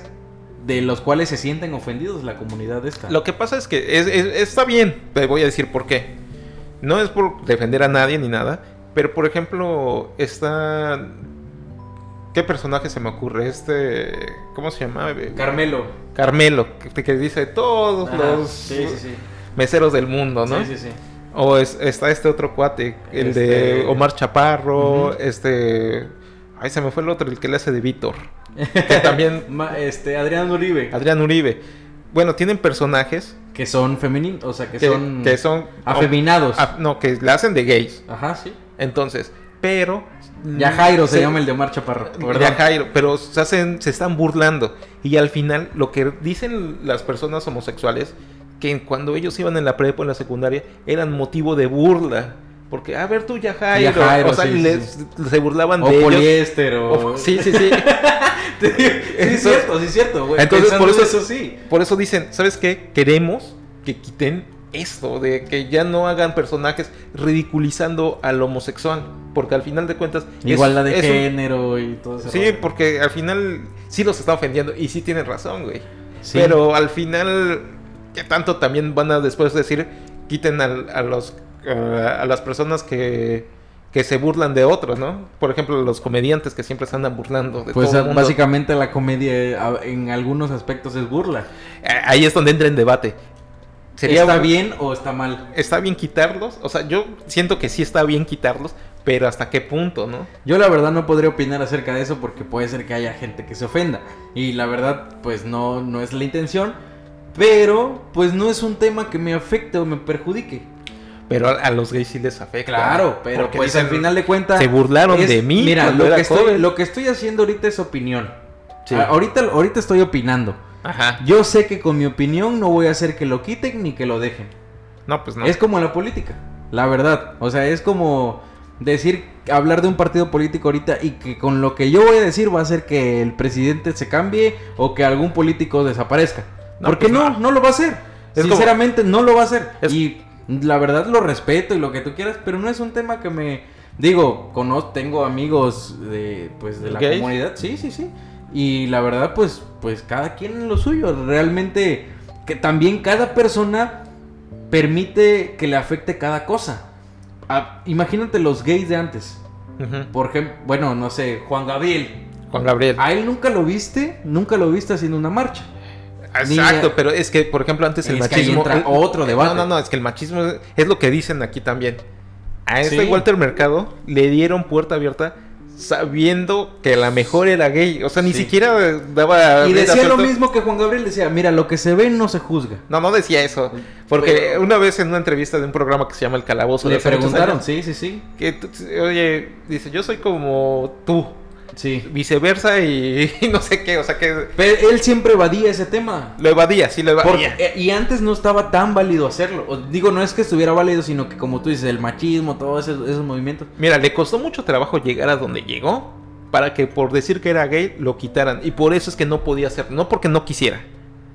de los cuales se sienten ofendidos la comunidad esta. Lo que pasa es que es- es- está bien, te voy a decir por qué. No es por defender a nadie ni nada, pero por ejemplo, está... ¿Qué personaje se me ocurre? Este... ¿Cómo se llama? Carmelo. Carmelo, que, que dice todos Ajá, los sí, sí, sí. meseros del mundo, ¿no? Sí, sí, sí. O es- está este otro cuate, el de Este- Omar Chaparro, este... Ay, se me fue el otro, el que le hace de Víctor. Que también este, Adrián Uribe. Adrián Uribe. Bueno, tienen personajes Que son femeninos, o sea, que, que son, que son afeminados. Ah, no, que la hacen de gays. Ajá, sí. Entonces, pero. Ya Jairo se, se- llama el de Omar Chaparro. Ya Perdón. Jairo, pero se hacen, se están burlando. Y al final, lo que dicen las personas homosexuales, que cuando ellos iban en la prepa o en la secundaria, eran motivo de burla. Porque, a ver tú, ya Jairo. Ya Jairo, o sea, sí, les- se burlaban O de ellos. poliéster o... O- sí, sí, sí. sí, es cierto, sí, es cierto, güey. Entonces, por eso sí. Por eso dicen, ¿sabes qué? Queremos que quiten esto, de que ya no hagan personajes ridiculizando al homosexual, porque al final de cuentas... Igualdad de un- género y todo eso. Sí, porque al final sí los está ofendiendo y sí tienen razón, güey. Sí. Pero al final, ¿qué tanto también van a después decir, quiten a, los, a las personas que, que se burlan de otros, ¿no? Por ejemplo, los comediantes que siempre se andan burlando de Pues todo el mundo. básicamente la comedia eh, en algunos aspectos es burla. Eh, Ahí es donde entra en debate. Sería ¿Está bien o está mal? ¿Está bien quitarlos? O sea, yo siento que sí está bien quitarlos, pero ¿hasta qué punto, no? Yo la verdad no podría opinar acerca de eso porque puede ser que haya gente que se ofenda. Y la verdad, pues no, no es la intención. Pero, pues no es un tema que me afecte o me perjudique. Pero a, a los gays sí les afecta. Claro, pero Porque pues dicen, al final de cuentas... Se burlaron de mí. Mira, lo que, estoy, joven". lo que estoy haciendo ahorita es opinión. Sí. Ah, ahorita, ahorita estoy opinando. Ajá. Yo sé que con mi opinión no voy a hacer que lo quiten ni que lo dejen. No, pues no. Es como la política, la verdad. O sea, es como decir, hablar de un partido político ahorita y que con lo que yo voy a decir va a hacer que el presidente se cambie o que algún político desaparezca. No, Porque pues no, no. no lo va a hacer. Es como- Sinceramente, no lo va a hacer. Es- Y la verdad lo respeto y lo que tú quieras, pero no es un tema que me... Digo, conozco, tengo amigos de, pues, de la ¿Gays? comunidad. Sí, sí, sí. Y la verdad, pues, pues cada quien en lo suyo. Realmente, que también cada persona permite que le afecte cada cosa. Ah, imagínate los gays de antes. Por ejemplo, bueno, no sé, Juan Gabriel. Juan Gabriel. A él nunca lo viste, nunca lo viste haciendo una marcha. Exacto, ni- pero es que, por ejemplo, antes el Es que ahí machismo. entra otro debate. No, no, no, es que el machismo es, es lo que dicen aquí también. A este Sí. Walter Mercado le dieron puerta abierta sabiendo que la mejor era gay. O sea, ni Sí. siquiera daba. Y decía lo mismo que Juan Gabriel decía, mira, lo que se ve no se juzga. No, no decía eso. Porque Pero- una vez en una entrevista de un programa que se llama El Calabozo, Le preguntaron, años, sí, sí, sí. que oye, dice, yo soy como tú, Sí. viceversa y, y no sé qué, o sea que Pero él siempre evadía ese tema. lo evadía, sí lo Porque- evadía. eh, y antes no estaba tan válido hacerlo. O digo, no es que estuviera válido, sino que como tú dices, el machismo, todos esos, esos movimientos. Mira, le costó mucho trabajo llegar a donde llegó para que por decir que era gay lo quitaran. Y por eso es que no podía hacer, no porque no quisiera,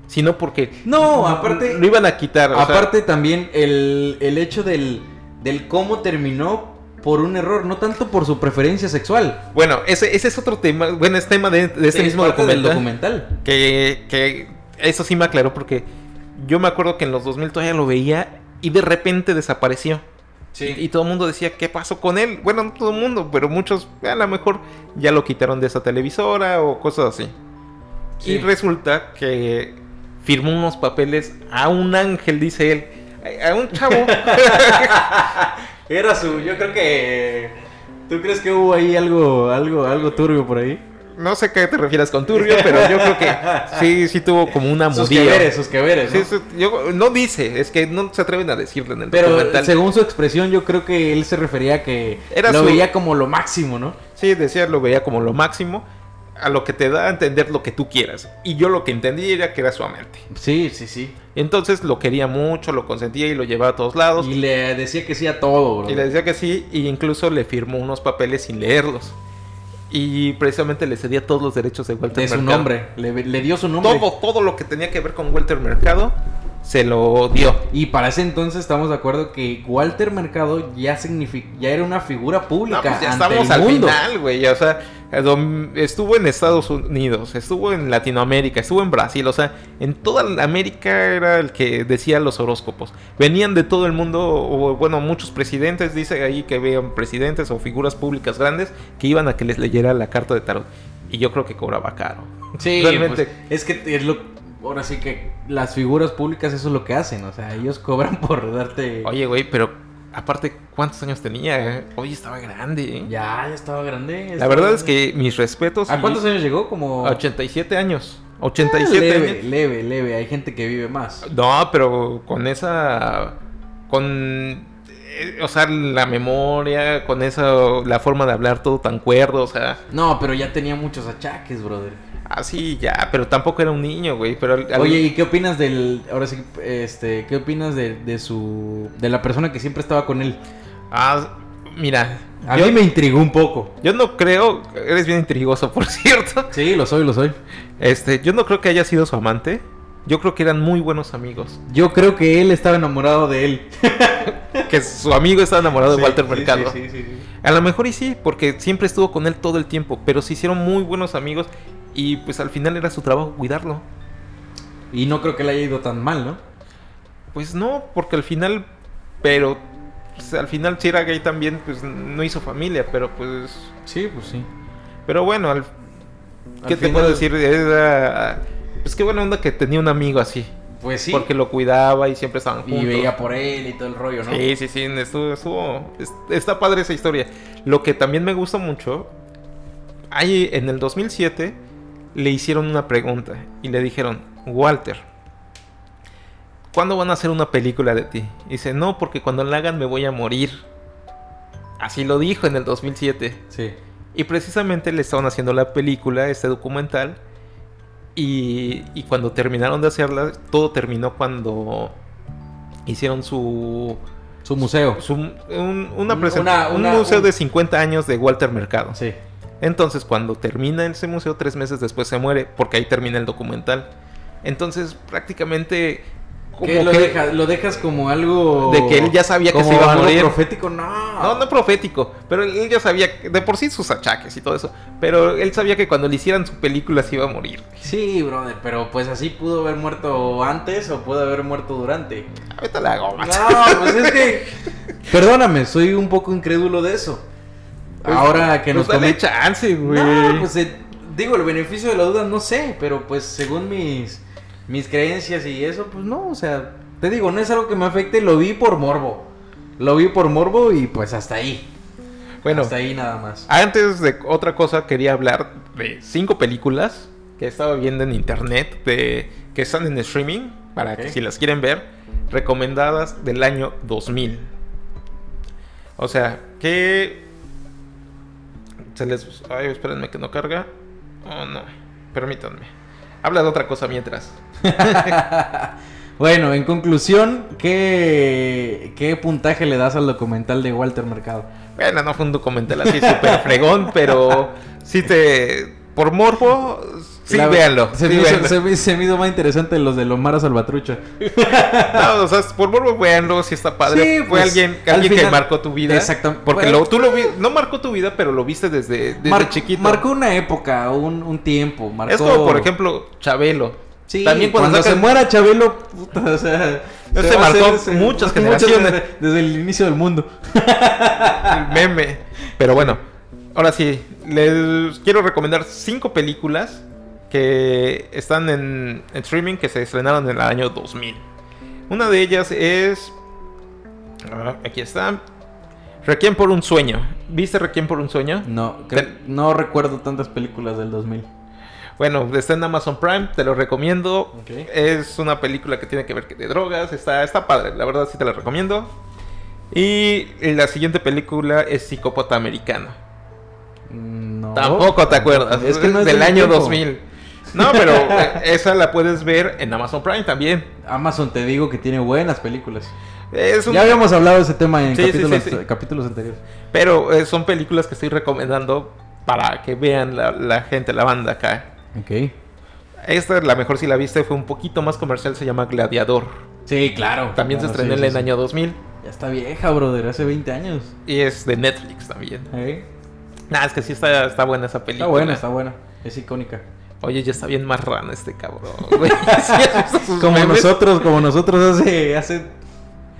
sino porque No, aparte- lo iban a quitar. o sea, Aparte también el, el hecho del, del cómo terminó por un error, no tanto por su preferencia sexual. bueno, ese, ese es otro tema, bueno, es tema de, de este Es mismo parte del documental. documental. Que, que eso sí me aclaró porque yo me acuerdo que en los 2000 todavía lo veía y de repente desapareció. Y, y todo el mundo decía, ¿qué pasó con él? Bueno, no todo el mundo, pero muchos a lo mejor ya lo quitaron de esa televisora o cosas así. Sí. Y resulta que firmó unos papeles a un ángel, dice él. A un chavo. Era su, yo creo que... ¿Tú crees que hubo ahí algo, algo, algo turbio por ahí? no sé qué te refieras con turbio, pero yo creo que sí, sí tuvo como una Sus mudilla. que veres, sus que veres, ¿no? sí, yo- no dice, es que no se atreven a decirlo en el Pero documental. según su expresión, yo creo que él se refería a que Era lo su- veía como lo máximo, ¿no? Sí, decía, lo veía como lo máximo, a lo que te da a entender lo que tú quieras. Y yo lo que entendí era que era su amante. Sí, sí, sí. Entonces lo quería mucho, lo consentía y lo llevaba a todos lados. Y le decía que sí a todo, bro. Y le decía que sí, y incluso le firmó unos papeles sin leerlos. Y precisamente le cedía todos los derechos de Walter De su Mercado. nombre. Le, le dio su nombre. Todo, todo lo que tenía que ver con Walter Mercado se lo dio. Y para ese entonces estamos de acuerdo que Walter Mercado ya ya era una figura pública No, pues ya ante estamos el al mundo. final, güey. O sea, estuvo en Estados Unidos, estuvo en Latinoamérica, estuvo en Brasil. O sea, en toda América era el que decía los horóscopos. Venían de todo el mundo, o, bueno, muchos presidentes, dice ahí que veían presidentes o figuras públicas grandes que iban a que les leyera la carta de tarot. Y yo creo que cobraba caro. Sí, Realmente. pues, es que es lo ahora sí que las figuras públicas eso es lo que hacen, o sea, ellos cobran por darte Oye, güey, pero aparte, ¿cuántos años tenía? Oye, estaba grande. ¿eh? Ya, ya estaba grande. La verdad es que mis respetos. ¿A cuántos años llegó? Como a 87 años. Ah, 87 leve, años. leve, leve, hay gente que vive más. No, pero con esa. Con. eh, O sea, la memoria, con esa. La forma de hablar todo tan cuerdo, o sea. No, pero ya tenía muchos achaques, brother. Así ya, pero tampoco era un niño, güey. Pero al- Oye, ¿y qué opinas del ahora sí este, qué opinas de, de su de la persona que siempre estaba con él? Ah, mira. A yo, mí me intrigó un poco. yo no creo. Eres bien intrigoso, por cierto. Sí, lo soy, lo soy. Este, yo no creo que haya sido su amante. Yo creo que eran muy buenos amigos. Yo creo que él estaba enamorado de él. Que su amigo estaba enamorado de Sí, Walter sí, Mercado. sí, sí, sí, sí. A lo mejor y sí, porque siempre estuvo con él todo el tiempo, pero se hicieron muy buenos amigos y pues al final era su trabajo cuidarlo. Y no creo que le haya ido tan mal, ¿no? Pues no, porque al final, pero pues, al final si era gay también, pues no hizo familia, pero pues, Sí, pues sí. pero bueno, al, ¿qué Al te final- puedo decir? Era, pues qué buena onda que tenía un amigo así, Pues sí. porque lo cuidaba y siempre estaban juntos. y veía por él y todo el rollo, ¿no? Sí, sí, sí, estuvo, estuvo- es- está padre esa historia. Lo que también me gusta mucho, ahí en el 2007 le hicieron una pregunta y le dijeron, Walter, ¿cuándo van a hacer una película de ti? Y dice, no, porque cuando la hagan me voy a morir. Así lo dijo en el 2007. Sí. Y precisamente le estaban haciendo la película, este documental. Y, y cuando terminaron de hacerla, todo terminó cuando hicieron su Su museo. su- un, una una- un museo un- de 50 años de Walter Mercado. Sí. Entonces, cuando termina ese museo, tres meses después se muere, porque ahí termina el documental. Entonces, prácticamente, como ¿Qué, lo, que- deja- lo dejas como algo. De que él ya sabía que se iba a algo morir. profético? No. no, no profético, pero él ya sabía, que- de por sí sus achaques y todo eso, pero él sabía que cuando le hicieran su película se iba a morir. Sí, brother, pero pues así pudo haber muerto antes o pudo haber muerto durante. Ahorita la macho. No, pues es que. Perdóname, soy un poco incrédulo de eso. Pues, Ahora que nos pues dale comen- chance, güey. No, pues eh, digo, el beneficio de la duda no sé, pero pues según mis, mis creencias y eso, pues no, o sea, te digo, no es algo que me afecte, lo vi por morbo. Lo vi por morbo y pues hasta ahí. bueno, Hasta ahí nada más. Antes de otra cosa, quería hablar de cinco películas que estaba viendo en internet de, que están en streaming, para que si las quieren ver, recomendadas del año 2000. O sea, que se les... Ay, espérenme que no carga. Oh, no. Permítanme. Habla de otra cosa mientras. Bueno, en conclusión, ¿qué, ¿qué puntaje le das al documental de Walter Mercado? Bueno, no fue un documental así súper fregón, pero sí te... Por morbo, sí, La- véanlo. Se, sí, me hizo, véanlo. se me- se me hizo más interesante los de Lomara Salvatrucha. No, o sea, por morbo, véanlo, si está padre. Sí, Fue pues, alguien, al alguien que marcó tu vida. Exacto. Porque Bueno. lo, tú lo vi, no marcó tu vida, pero lo viste desde, desde Mar- chiquito. Marcó una época, un, un tiempo. Marcó... Es como, por ejemplo, Chabelo. Sí, También cuando, cuando, se muera Chabelo, puta, o sea... Ese se marcó hacer- muchas generaciones. desde, desde el inicio del mundo. el meme. Pero bueno, ahora sí, les quiero recomendar cinco películas que están en, en streaming que se estrenaron en el año 2000. Una de ellas es... aquí está. Requiem por un sueño. ¿Viste Requiem por un sueño? No, creo- Te- no recuerdo tantas películas del 2000. Bueno, está en Amazon Prime, te lo recomiendo. Es una película que tiene que ver de drogas, está, está padre, la verdad sí te la recomiendo. Y la siguiente película es Psicópata Americano. No. Tampoco te acuerdas, Es que no es del año tiempo. 2000. No, pero eh, esa la puedes ver en Amazon Prime también. Amazon te digo que tiene buenas películas. Es un- Ya habíamos hablado de ese tema en Sí, sí, capítulos, sí, sí. capítulos anteriores. Pero eh, son películas que estoy recomendando para que vean la, la gente, la banda acá. Ok. Esta, la mejor si la viste, fue un poquito más comercial, se llama Gladiador. Sí, claro. También se estrenó en el año 2000 Ya está vieja, brother, hace 20 años. y es de Netflix también. ¿Eh? Nah, es que sí está, está buena esa película. Está buena, está buena. Es icónica. Oye, ya está bien marrano este cabrón, güey. ¿Sí Como memes? nosotros, como nosotros hace, hace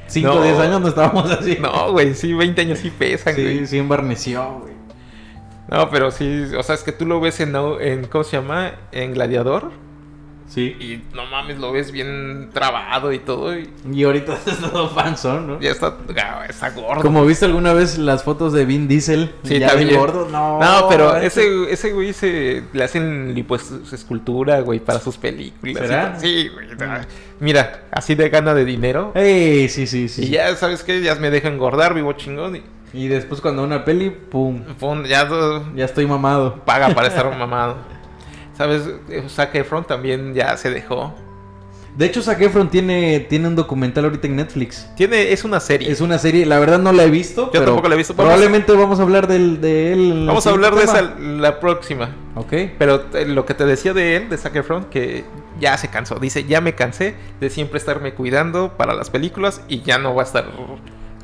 5 o No. 10 años no estábamos así. No, güey, sí, 20 años sí pesan, Sí, güey. sí embarneció, güey. No, pero sí, o sea, es que tú lo ves en, en ¿cómo se llama? En Gladiador. Sí. Y no mames, lo ves bien trabado y todo. Y Y ahorita es todo fanzón, ¿no? ya está, está gordo. Como viste alguna vez las fotos de Vin Diesel, Sí, ya también. gordo, no. No, pero ese- ese, güey se le hacen lipoescultura, güey, para sus películas. ¿Será? Sí, güey. Mira, así de gana de dinero. Ey, sí, sí, sí. Y ya, ¿sabes qué? Ya me deja engordar, vivo chingón. Y Y después cuando una peli, pum, pum, ya ya estoy mamado. paga para estar mamado. ¿Sabes? Zac Efron también ya se dejó. De hecho, Zac Efron tiene, tiene un documental ahorita en Netflix. Tiene, es una serie. Es una serie, la verdad no la he visto, pero tampoco la he visto. Probablemente vamos a hablar del, de él. Vamos a hablar de esa la próxima. Ok. Pero eh, lo que te decía de él, de Zac Efron, que ya se cansó. Dice, ya me cansé de siempre estarme cuidando para las películas y ya no va a estar...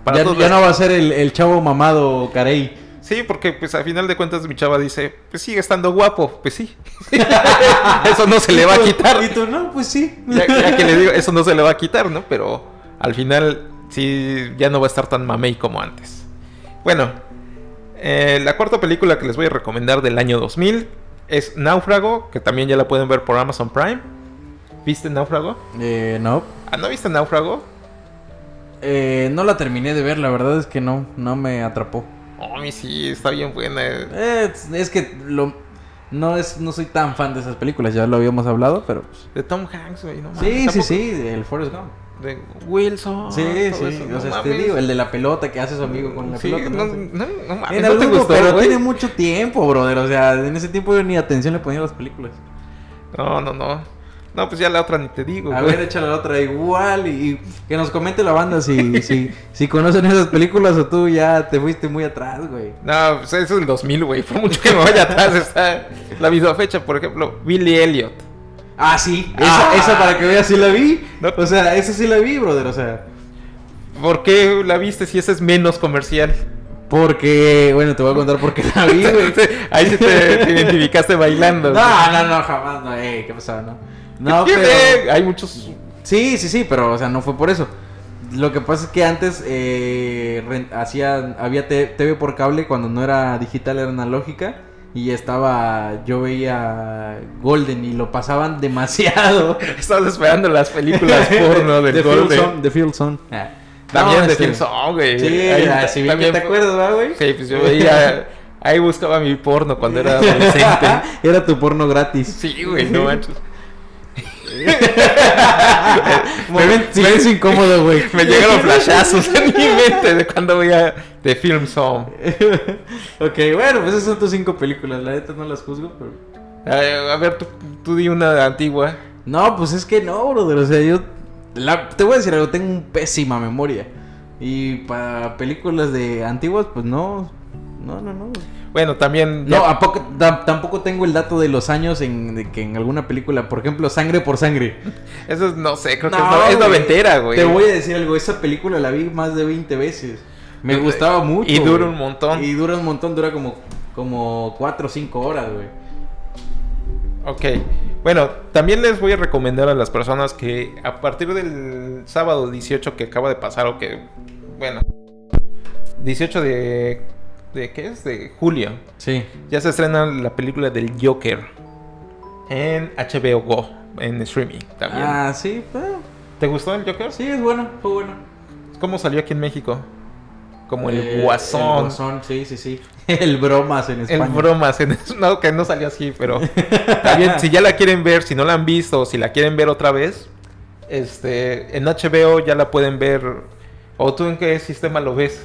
Para Ya, no va a ser el, el chavo mamado Carey. Sí, porque pues al final de cuentas mi chava dice, pues sigue estando guapo. Pues sí. eso no se le va a quitar. Y tú, no, pues sí. Ya, ya que le digo, eso no se le va a quitar, ¿no? Pero al final sí, ya no va a estar tan mamey como antes. Bueno, eh, la cuarta película que les voy a recomendar del año 2000 es Náufrago, que también ya la pueden ver por Amazon Prime. ¿Viste Náufrago? Eh, no. Ah, ¿no viste Náufrago? Eh, no la terminé de ver, la verdad es que no, no me atrapó. Oh, sí, está bien buena. Eh, es, es que lo, no, es, no soy tan fan de esas películas, ya lo habíamos hablado, pero... pues, De Tom Hanks, güey, no mames, sí, sí, sí, el Forrest Gump. De Wilson. Sí, sí, eso, o sea, te digo, el de la pelota que hace su amigo con la Sí, pelota. no, ¿no? no, no mames, En ¿no te gustó, pero güey? tiene mucho tiempo, brother. O sea, en ese tiempo yo ni atención le ponía a las películas. No, no, no. No, pues ya la otra ni te digo, A güey. ver, échale la otra igual y, y que nos comente la banda si, si, si conocen esas películas o tú ya te fuiste muy atrás, güey. No, pues eso es el 2000, güey. Por mucho que me vaya atrás está la misma fecha. Por ejemplo, Billy Elliot. Ah, sí. Esa, Ah. esa para que veas, sí la vi. No. O sea, esa sí la vi, brother. O sea, ¿Por qué la viste si esa es menos comercial? porque, bueno, te voy a contar por qué la vi, güey. Ahí sí te, te identificaste bailando. güey. No, no, no, jamás, no, ey, ¿qué pasaba, no? No, ¿Qué pero... Hay muchos. Sí, sí, sí, pero, o sea, no fue por eso. Lo que pasa es que antes eh, hacía, había TV por cable cuando no era digital, era analógica. Y estaba, yo veía Golden y lo pasaban demasiado. Estabas esperando las películas porno del de Golden. Field Zone, de Field Zone. Ah. También No, de este- Film Song, güey. Sí, Ahí si también te acuerdas, ¿verdad, güey? Sí, pues yo veía. Ahí buscaba mi porno cuando era adolescente. Era tu porno gratis. Sí, güey, no manches. Momento, silencio incómodo, güey. Me llegaron flashazos en mi mente de cuando veía The Film Song. ok, bueno, pues esas son tus cinco películas. La neta no las juzgo, pero... A, a ver, tú, tú di una antigua. No, pues es que no, brother. O sea, yo. la- te voy a decir algo, tengo un pésima memoria. Y para películas de antiguas, pues no. No, no, no. Bueno, también. No, ya- ¿a poco- tam- tampoco tengo el dato de los años en de que en alguna película, por ejemplo, Sangre por Sangre. Eso es- no sé, creo que es, no- es noventera, güey. Te voy a decir algo, esa película la vi más de 20 veces. Me gustaba mucho. y dura güey. un montón. Y dura un montón, dura como, como 4 o 5 horas, güey. Ok. Bueno, también les voy a recomendar a las personas que a partir del sábado 18 que acaba de pasar, o que. Bueno. 18 de. ¿De qué es? De julio. Sí. Ya se estrena la película del Joker. En HBO Go. En streaming también. Ah, sí, eh, ¿Te gustó el Joker? sí, es bueno, fue bueno. ¿Cómo salió aquí en México? como el Eh, guasón. El guasón, sí, sí, sí. El bromas en El España. bromas, en- no, que no salió así, pero también si ya la quieren ver, si no la han visto, si la quieren ver otra vez, este, en HBO ya la pueden ver. ¿O tú en qué sistema lo ves?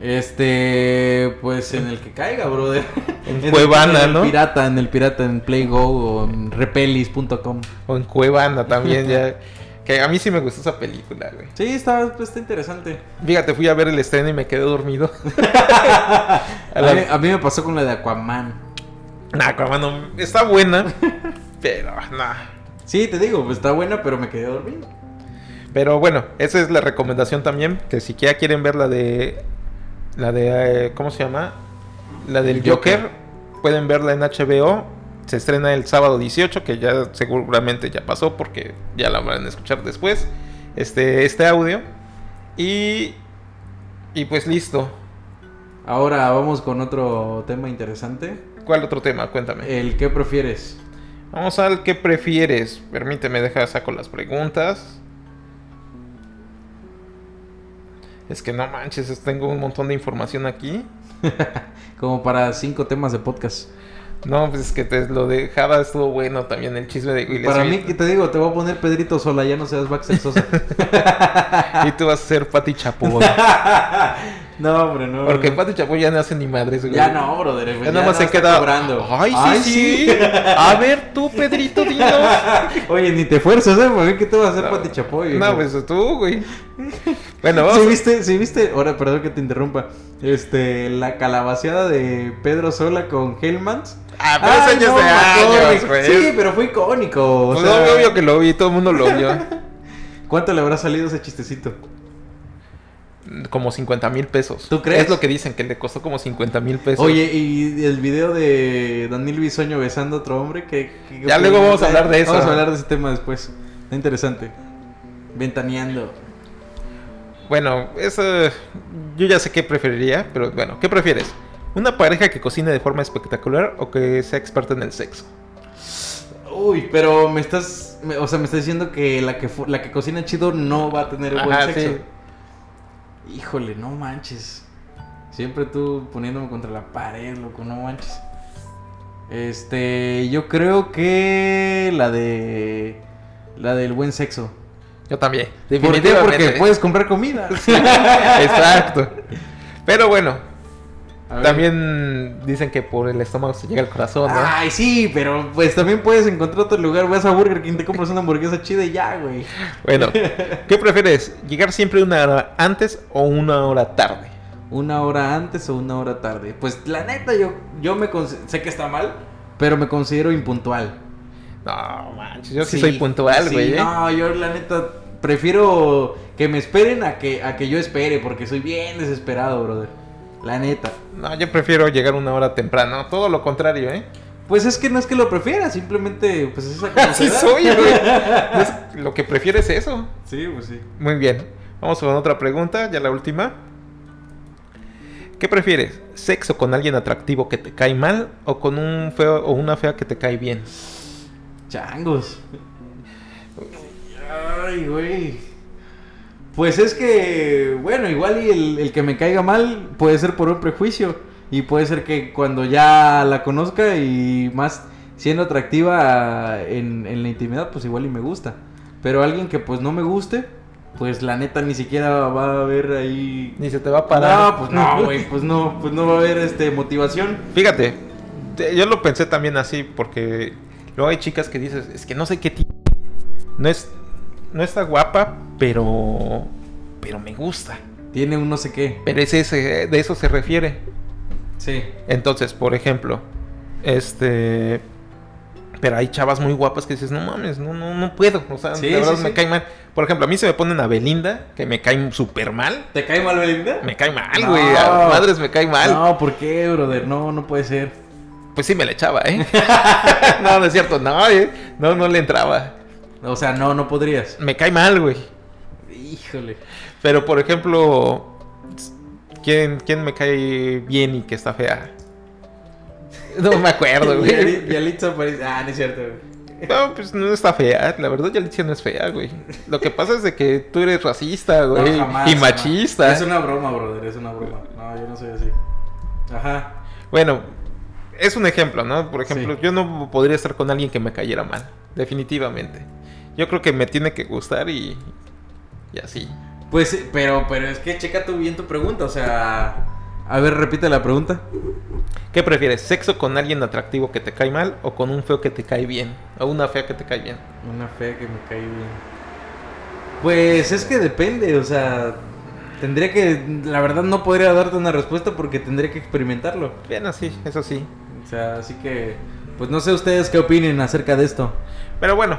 Este, pues en el que caiga, brother. En el- Cuevana, en el ¿no? pirata, en el pirata, en Playgo o en repelis.com. O en Cuevana también ya. Que a mí sí me gustó esa película, güey. Sí, está, está interesante. Fíjate, fui a ver el estreno y me quedé dormido. A A, la- mí, a mí me pasó con la de Aquaman. Nah, Aquaman no- está buena, pero nah. Sí, te digo, pues está buena, pero me quedé dormido. Pero bueno, esa es la recomendación también. Que si ya quieren ver la de. La de. eh, ¿Cómo se llama? La del El Joker. Joker. Pueden verla en HBO. Se estrena el sábado 18, que ya seguramente ya pasó porque ya la van a escuchar después. Este, este audio. Y. Y pues listo. Ahora vamos con otro tema interesante. ¿Cuál otro tema? Cuéntame. El ¿qué prefieres? Vamos al que prefieres. Permíteme, deja saco las preguntas. Es que no manches, tengo un montón de información aquí. Como para cinco temas de podcast. No, pues es que te, lo de Java estuvo bueno también, el chisme de Will Para mí, que te digo, te voy a poner Pedrito Sola, ya no seas Baxter Sosa. Y tú vas a ser Pati Chapoy. no, hombre, no. Porque Pati Chapoy ya no hace ni madres, güey. Ya no, brother. pues Ya nada más se queda. cobrando. Ay, sí, sí. A ver, tú, Pedrito, dinos. Oye, ni te esfuerzas, ¿eh? ¿Por qué te vas a hacer No, Pati Chapoy? No, pues tú, güey. Bueno, vamos. ¿Sí viste, sí viste, ahora perdón que te interrumpa, este, la calabaceada de Pedro Sola con Hellmans? Ah, pero Ay, ya no, de años, icónico. güey. Sí, pero fue icónico. O Pues sea, obvio, obvio que lo vi, todo el mundo lo vio. ¿Cuánto le habrá salido ese chistecito? Como 50 mil pesos. ¿Tú crees? Es lo que dicen, que le costó como 50 mil pesos. Oye, y el video de Daniel Bisoño besando a otro hombre, que Ya luego vamos a hablar de eso. Vamos a hablar de ese tema después. Está interesante. Ventaneando. Bueno, eso. Yo ya sé qué preferiría, pero bueno, ¿qué prefieres? ¿Una pareja que cocine de forma espectacular o que sea experta en el sexo? Uy, pero me estás, me- o sea, me estás diciendo que la que la que cocina chido no va a tener buen sexo. sí. Híjole, no manches. Siempre tú poniéndome contra la pared, loco, no manches. Este, yo creo que la de la del buen sexo. Yo también. ¿Por qué? Definitivamente. Porque puedes comprar comida. Exacto. Pero bueno, también dicen que por el estómago se llega al corazón, ¿no? Ay, sí, pero pues también puedes encontrar otro lugar. Vas a Burger King, te compras una hamburguesa chida y ya, güey. Bueno, ¿qué prefieres? ¿Llegar siempre una hora antes o una hora tarde? ¿Una hora antes o una hora tarde? Pues la neta, yo, yo me sé que está mal, pero me considero impuntual. No, manches, yo sí, soy puntual, sí, güey. ¿eh? No, yo la neta prefiero que me esperen a que, a que yo espere, porque soy bien desesperado, brother. La neta. No, yo prefiero llegar una hora temprano. Todo lo contrario, ¿eh? Pues es que no es que lo prefiera, simplemente pues es esa Así soy, güey. Lo que prefiero es eso. Sí, pues sí. Muy bien. Vamos con otra pregunta, ya la última. ¿Qué prefieres? ¿Sexo con alguien atractivo que te cae mal o con un feo o una fea que te cae bien? Changos. Ay, güey. Pues es que, bueno, igual y el, el que me caiga mal puede ser por un prejuicio. Y puede ser que cuando ya la conozca y más siendo atractiva en, en la intimidad, pues igual y me gusta. Pero alguien que pues no me guste, pues la neta ni siquiera va a haber ahí... Ni se te va a parar. No, pues no, güey, pues no, pues no va a haber este motivación. Fíjate, te- yo lo pensé también así porque luego hay chicas que dices, es que no sé qué tiene. No es no está guapa, pero pero me gusta. Tiene un no sé qué. Pero es ese, de eso se refiere. Sí. Entonces, por ejemplo, este. Pero hay chavas muy guapas que dices, no mames, no, no, no puedo. O sea, Sí, la verdad sí, me sí. cae mal. Por ejemplo, a mí se me ponen a Belinda, que me cae súper mal. ¿Te cae mal Belinda? Me cae mal, No. güey. A madres me cae mal. No, ¿por qué, brother? No, no puede ser. Pues sí me la echaba, ¿eh? no, no es cierto, no, ¿eh? No, no le entraba. O sea, no, no podrías. Me cae mal, güey. Híjole. Pero, por ejemplo, ¿quién, ¿quién me cae bien y que está fea? No me acuerdo, güey. Yali- Yalitza parece. Ah, no es cierto, güey. No, pues no está fea. La verdad, Yalitza no es fea, güey. Lo que pasa es de que tú eres racista, güey. No, jamás, y jamás. machista. Es una broma, brother, es una broma. No, yo no soy así. Ajá. Bueno, es un ejemplo, ¿no? Por ejemplo, Sí. yo no podría estar con alguien que me cayera mal. Definitivamente. Yo creo que me tiene que gustar y. Y así. Pues, pero, pero es que checa tú bien tu pregunta, o sea... A ver, repite la pregunta. ¿Qué prefieres? ¿Sexo con alguien atractivo que te cae mal o con un feo que te cae bien? O una fea que te cae bien. Una fea que me cae bien. Pues es que depende, o sea... Tendría que... La verdad no podría darte una respuesta porque tendría que experimentarlo. Bien así, eso sí. O sea, así que... Pues no sé ustedes qué opinen acerca de esto. Pero bueno,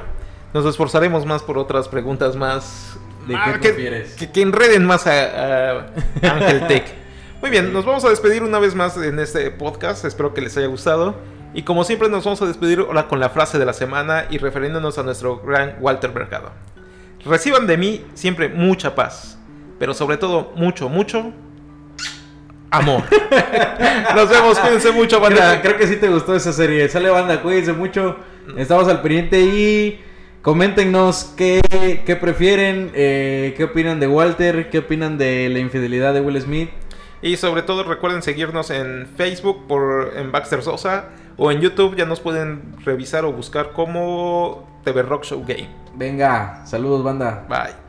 nos esforzaremos más por otras preguntas más... ¿De Ah, qué que, prefieres? Que, que enreden más a, a Ángel Tech. Muy bien, nos vamos a despedir una vez más en este podcast. Espero que les haya gustado. Y como siempre nos vamos a despedir ahora con la frase de la semana y refiriéndonos a nuestro gran Walter Mercado. Reciban de mí siempre mucha paz, pero sobre todo mucho, mucho amor. Nos vemos, cuídense mucho, Creo, banda. creo que sí te gustó esa serie. Sale banda, cuídense mucho. Estamos al pendiente y coméntenos qué, qué prefieren, eh, qué opinan de Walter, qué opinan de la infidelidad de Will Smith. Y sobre todo recuerden seguirnos en Facebook por en Baxter Sosa o en YouTube ya nos pueden revisar o buscar como TV Rock Show Game. Venga, saludos banda. Bye.